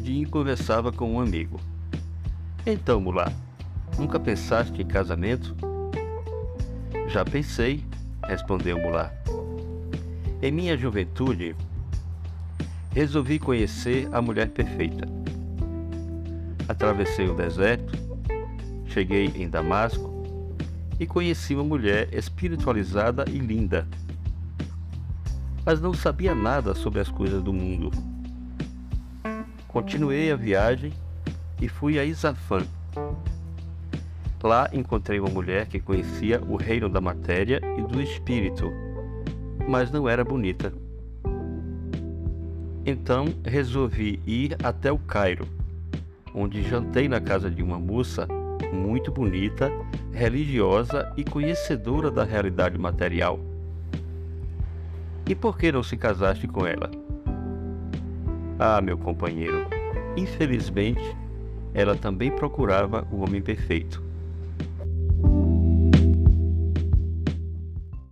dia conversava com um amigo. Então, mulá, nunca pensaste em casamento? Já pensei, respondeu Mulá. Em minha juventude, resolvi conhecer a mulher perfeita. Atravessei o deserto, cheguei em Damasco e conheci uma mulher espiritualizada e linda. Mas não sabia nada sobre as coisas do mundo. Continuei a viagem e fui a Isafã. Lá encontrei uma mulher que conhecia o reino da matéria e do espírito, mas não era bonita. Então resolvi ir até o Cairo, onde jantei na casa de uma moça muito bonita, religiosa e conhecedora da realidade material. E por que não se casaste com ela? Ah, meu companheiro, infelizmente, ela também procurava o homem perfeito.